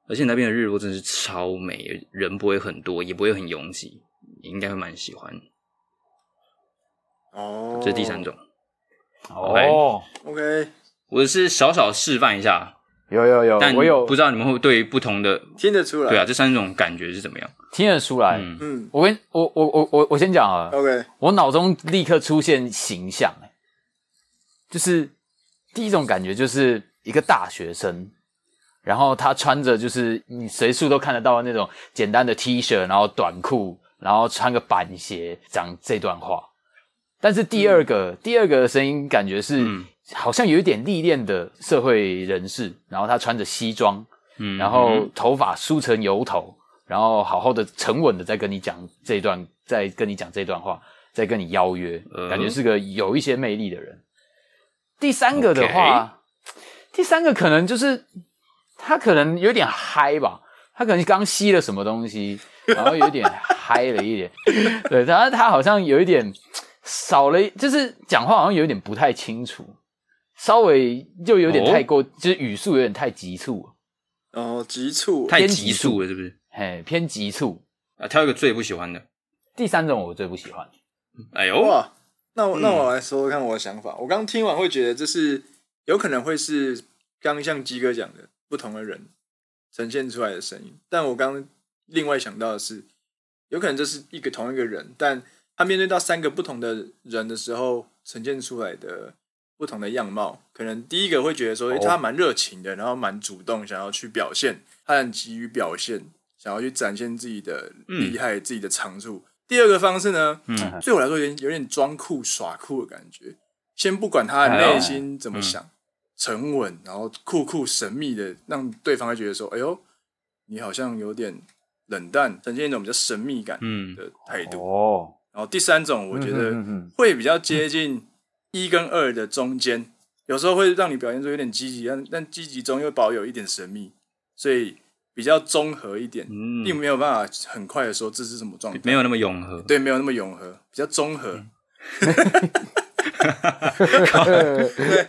而且那边的日落真的是超美，人不会很多，也不会很拥挤，你应该会蛮喜欢。哦，这是第三种，哦，OK，我是小小示范一下，有有有，但我有。不知道你们会对于不同的听得出来。对啊，这三种感觉是怎么样？听得出来。嗯，嗯。我跟我我我我我先讲啊，，OK，我脑中立刻出现形象，就是第一种感觉就是一个大学生，然后他穿着就是你随处都看得到的那种简单的 T 恤，然后短裤，然后穿个板鞋讲这段话。但是第二个、第二个声音感觉是、嗯。好像有一点历练的社会人士，然后他穿着西装，嗯然后头发梳成油头，然后好好的沉稳的在跟你讲这段，在跟你讲这段话，在跟你邀约，呃感觉是个有一些魅力的人。第三个的话第三个可能就是他可能有点嗨吧，他可能刚吸了什么东西，然后有点嗨了一点。对，然后他好像有一点少了，就是讲话好像有点不太清楚，稍微就有点太过，就是语速有点太急促了，然后急促，太急促了，是不是？嘿，偏急促。啊，挑一个最不喜欢的。第三种我最不喜欢，哎呦，哇，那我那嗯我来说说看我的想法。我刚听完会觉得这是有可能会是刚刚像鸡哥讲的不同的人呈现出来的声音，但我刚另外想到的是，有可能这是一个同一个人，但他面对到三个不同的人的时候呈现出来的不同的样貌。可能第一个会觉得说，诶、哦他蛮热情的，然后蛮主动，想要去表现，他很急于表现，想要去展现自己的厉害、自己的长处。第二个方式呢，嗯对我来说有点有点装酷耍酷的感觉。先不管他的内心怎么想，沉稳，然后酷酷神秘的，让对方会觉得说：“哎呦，你好像有点冷淡，呈现一种比较神秘感嗯。的态度。哦，然后第三种，我觉得会比较接近一跟二的中间，有时候会让你表现出有点积极，但但积极中又保有一点神秘，所以比较综合一点，嗯。并没有办法很快的说这是什么状态，没有那么永和。对，没有那么永和，比较综合。(laughs)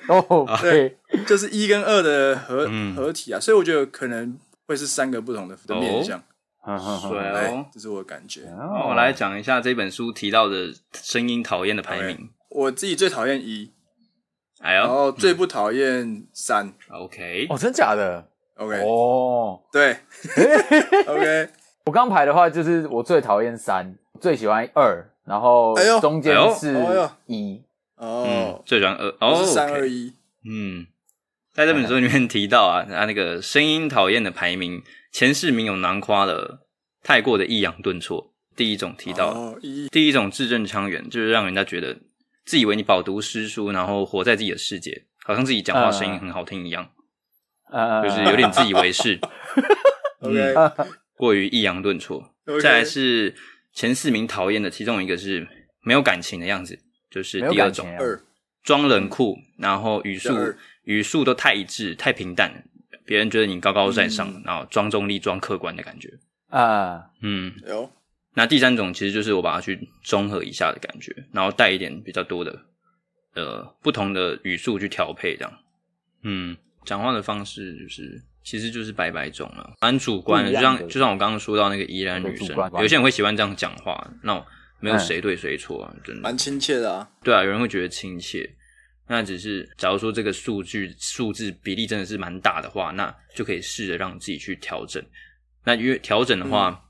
哦，对，就是一跟二的合、嗯。合体啊，所以我觉得可能会是三个不同的的面向。嗯嗯嗯对哎、哦，这是我的感觉。哦。我来讲一下这本书提到的声音讨厌的排名。我自己最讨厌一，哎呦，然后最不讨厌三。OK，哦，真假的？OK，哦，对，(laughs) OK，我刚排的话，就是我最讨厌三，最喜欢二，然后哎呦。中间是哎呦。一。嗯哦，，最喜欢二，哦，是三二一，嗯，在这本书里面提到啊，他那个声音讨厌的排名前四名有囊括了太过的抑扬顿挫。第一种提到，哦，第一种字正腔圆，就是让人家觉得自以为你饱读诗书，然后活在自己的世界，好像自己讲话声音很好听一样，呃，就是有点自以为是，(laughs) OK，过于抑扬顿挫。再来是前四名讨厌的，其中一个是没有感情的样子，就是第二种。装冷酷，然后语速语速都太一致、太平淡，别人觉得你高高在上，嗯。然后装中立、装客观的感觉。啊，嗯，有，那第三种其实就是我把它去综合一下的感觉，然后带一点比较多的呃不同的语速去调配，这样。嗯，讲话的方式就是其实就是百百种了，蛮主观的。就像就像我刚刚说到那个宜兰女生，有些人会喜欢这样讲话，那我没有谁对谁错啊，真的。蛮亲切的啊，对啊，有人会觉得亲切，那只是假如说这个数据数字比例真的是蛮大的话，那就可以试着让自己去调整。那因为调整的话，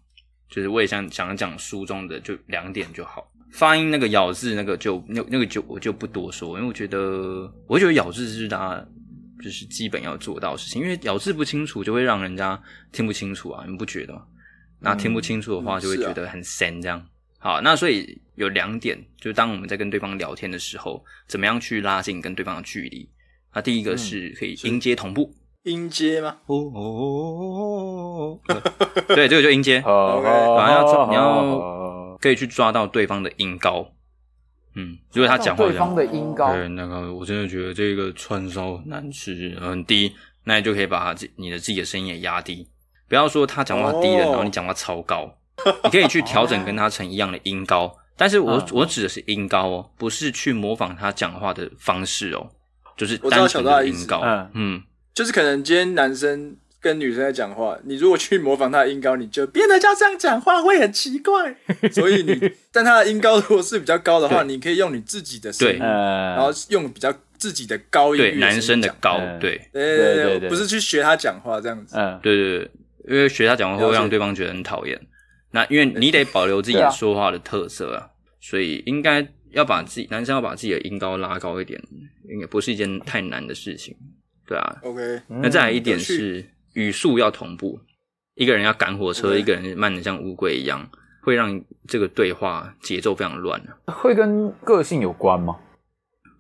就是我也想讲讲书中的就两点就好。发音那个咬字那个就那那个就我就不多说，因为我觉得我觉得咬字是大家就是基本要做到的事情，因为咬字不清楚就会让人家听不清楚啊，你不觉得吗？那听不清楚的话，就会觉得很神这样。好，那所以有两点，就是当我们在跟对方聊天的时候，怎么样去拉近跟对方的距离？那第一个是可以音阶同步。音阶吗？哦哦哦哦哦，(laughs) 对，这个就音阶，哦，反正要抓你要要可以去抓到对方的音高。嗯，如果他讲话对方的音高，对，那个我真的觉得这个串烧很难吃，很低，那你就可以把他自你的自己的声音也压低，不要说他讲话低了，哦然后你讲话超高，你可以去调整跟他成一样的音高，但是我嗯。我指的是音高哦，不是去模仿他讲话的方式哦，就是我知道单纯的音高，嗯。嗯，就是可能今天男生跟女生在讲话，你如果去模仿他的音高，你就变得像这样讲话会很奇怪。(laughs) 所以你，但他的音高如果是比较高的话，你可以用你自己的声音，然后用比较自己的高音域对，男生的高，嗯。对，对对对对对不是去学他讲话这样子。嗯，对对对，因为学他讲话会让对方觉得很讨厌。那因为你得保留自己说话的特色啊，所以应该要把自己男生要把自己的音高拉高一点，应该不是一件太难的事情。对啊，OK，那再来一点是语速要同步，一个人要赶火车一个人慢的像乌龟一样，会让这个对话节奏非常乱啊。会跟个性有关吗？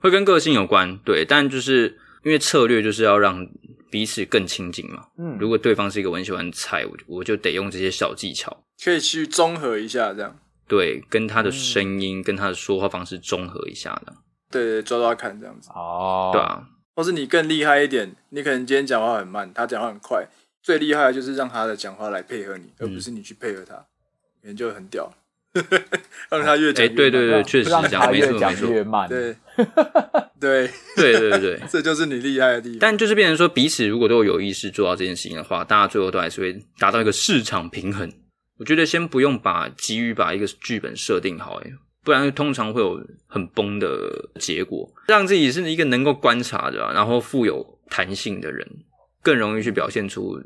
会跟个性有关，对，但就是因为策略就是要让彼此更亲近嘛。嗯如果对方是一个我很喜欢菜，我我就得用这些小技巧，可以去综合一下这样。对，跟他的声音、跟他的说话方式综合一下的，对对，抓抓看这样子。哦，对啊，或是你更厉害一点，你可能今天讲话很慢，他讲话很快，最厉害的就是让他的讲话来配合你，而不是你去配合他，可能就很屌，(laughs) 让他越讲哎、越慢。对对对，确实让是这样，他越没错没错，讲越慢，对 (laughs) 对，对对对对。(laughs) 这就是你厉害的地方。但就是变成说，彼此如果都有意识做到这件事情的话，大家最后都还是会达到一个市场平衡。我觉得先不用把急于把一个剧本设定好，诶不然通常会有很崩的结果。让自己是一个能够观察的、啊，然后富有弹性的人，更容易去表现出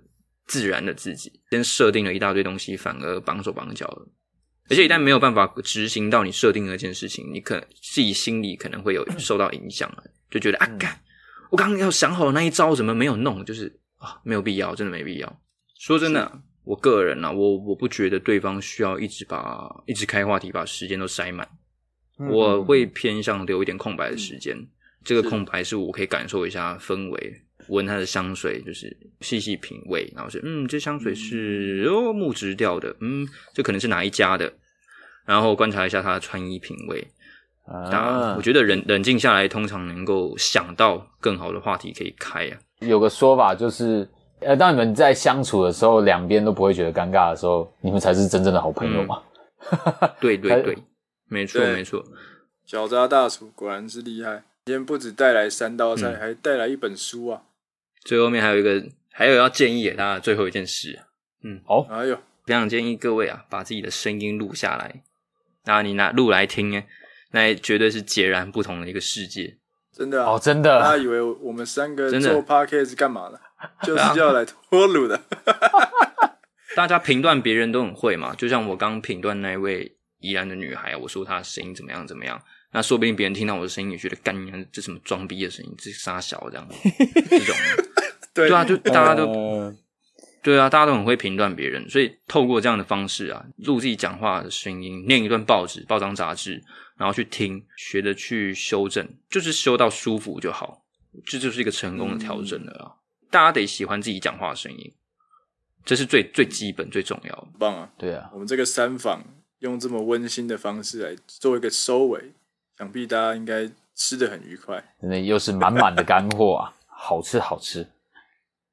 自然的自己。先设定了一大堆东西，反而绑手绑脚了。而且一旦没有办法执行到你设定的那件事情，你可能自己心里可能会有 (clears throat) 受到影响，就觉得啊，干，我刚刚要想好的那一招怎么没有弄？就是啊，没有必要，真的没必要。说真的啊，我个人啊，我我不觉得对方需要一直把一直开话题，把时间都塞满。嗯我会偏向留一点空白的时间，这个空白是我可以感受一下氛围，闻它的香水，就是细细品味，然后是嗯，这香水是哦木质调的，嗯，这可能是哪一家的，然后观察一下他的穿衣品味。啊，啊我觉得冷冷静下来，通常能够想到更好的话题可以开啊。有个说法就是，呃，当你们在相处的时候，两边都不会觉得尴尬的时候，你们才是真正的好朋友嘛。对对 (laughs) 对，没错没错。小扎大厨果然是厉害，今天不止带来三道菜，嗯。还带来一本书啊！最后面还有一个，还有要建议给大家的最后一件事，嗯，好。哎呦，非常建议各位啊，把自己的声音录下来，然后你拿录来听呢，那绝对是截然不同的一个世界。真的啊，哦，真的。大家，以为我们三个真的。做 podcast 干嘛呢？(laughs) 就是要来脱鲁的。(laughs) 大家评断别人都很会嘛，就像我刚评断那位宜兰的女孩，我说她的声音怎么样怎么样，那说不定别人听到我的声音也觉得干，这什么装逼的声音，这傻小这样，(laughs) 这种，对对啊，就大家都。呃对啊，大家都很会评断别人，所以透过这样的方式啊，录自己讲话的声音，念一段报纸、报章杂志，然后去听，学着去修正，就是修到舒服就好，这就是一个成功的调整了啊！大家得喜欢自己讲话的声音，这是最最基本、最重要的。棒啊！对啊，我们这个三访用这么温馨的方式来做一个收尾，想必大家应该吃的很愉快。真的又是满满的干货啊，(laughs) 好吃好吃。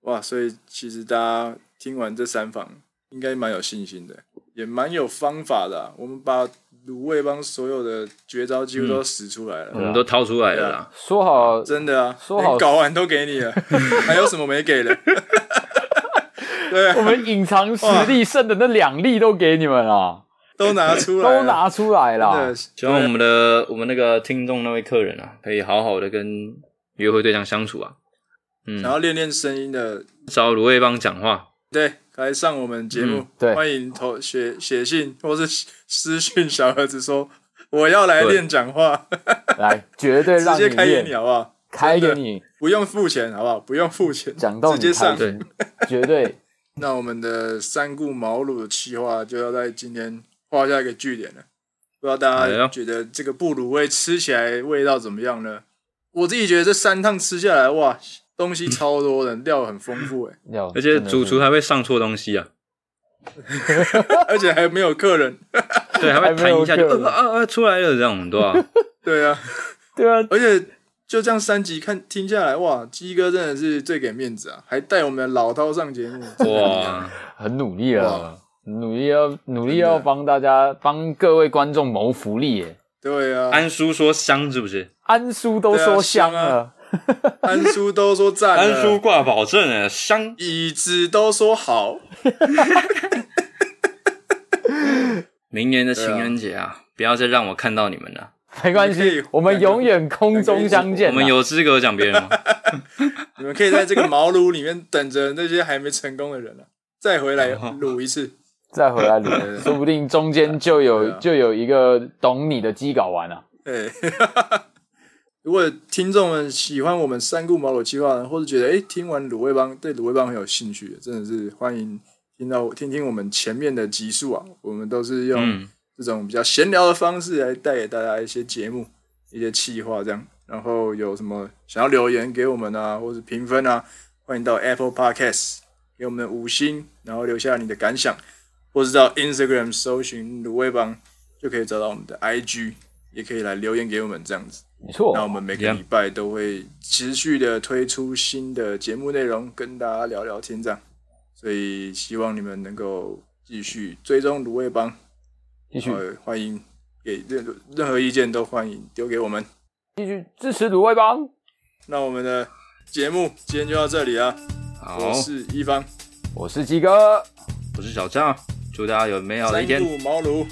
哇！所以其实大家听完这三访，应该蛮有信心的，也蛮有方法的啊。我们把卤味帮所有的绝招几乎都使出来了，我们都掏出来了啦。说好，真的啊，说好连睾丸都给你了，(laughs) 还有什么没给的？(laughs) 对啊，我们隐藏实力剩的那两粒都给你们了，都拿出来，都拿出来了。希望我们的我们那个听众那位客人啊，可以好好的跟约会对象相处啊。嗯，然后练练声音的，找卤味帮讲话。对，来上我们节目，嗯对欢迎投写写信或是私讯小盒子说我要来练讲话，来，绝对让你 (laughs) 直接开给你练，好不好？开给你，不用付钱好不好？不用付钱，讲到直接上 (laughs) 对。那我们的三顾茅庐的企划就要在今天画下一个句点了。不知道大家觉得这个布鲁味吃起来味道怎么样呢？我自己觉得这三趟吃下来，哇，东西超多的，料很丰富哎，(laughs) 要而且主厨还会上错东西啊，(laughs) 而且还没有客人。(laughs) 对，还会弹一下就还没有呃呃呃出来了这样，对吧？对啊，对啊，而且就这样三集看听下来，哇，鸡哥真的是最给面子啊，还带我们的老饕上节目，哇，很努力了哇，很努力要努力要帮大家帮各位观众谋福利耶。对啊，安叔说香是不是？安叔都说香了，(laughs) 安叔都说赞，安叔挂保证了，香。椅子都说好，(laughs) 明年的情人节啊，不要再让我看到你们了。没关系，我们永远空中相见啊。我们有资格讲别人吗？(laughs) 你们可以在这个茅庐里面等着那些还没成功的人啊，再回来卤一次。再回来录，说不定中间就有啊就有一个懂你的鸡睾丸啊。对，如果听众们喜欢我们三顾茅庐计划呢，或者觉得诶听完卤味帮对卤味帮很有兴趣，真的是欢迎听到听听我们前面的集数啊，我们都是用嗯，这种比较闲聊的方式来带给大家一些节目、一些企划这样。然后有什么想要留言给我们啊，或者评分啊，欢迎到 Apple Podcast 给我们的五星，然后留下你的感想，或是到 Instagram 搜寻卤味帮，就可以找到我们的 IG，也可以来留言给我们这样子。没错，那我们每个礼拜都会持续的推出新的节目内容，跟大家聊聊天这样。所以希望你们能够继续追踪卤味帮。继续呃，欢迎给任任何意见都欢迎丢给我们。继续支持卤味帮。那我们的节目今天就到这里啊！好，我是一方，我是鸡哥，我是小张，祝大家有美好的一天。顾茅庐，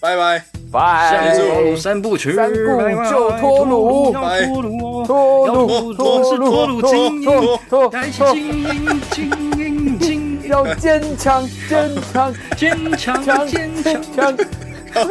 拜拜。拜。结束三部曲，三顾就脱鲁要脱鲁哦，脱要鲁，脱是脱鲁精英，脱来一起精英，精英，精英，(laughs) 要坚强，坚强，坚强，强，坚强。(laughs) 强。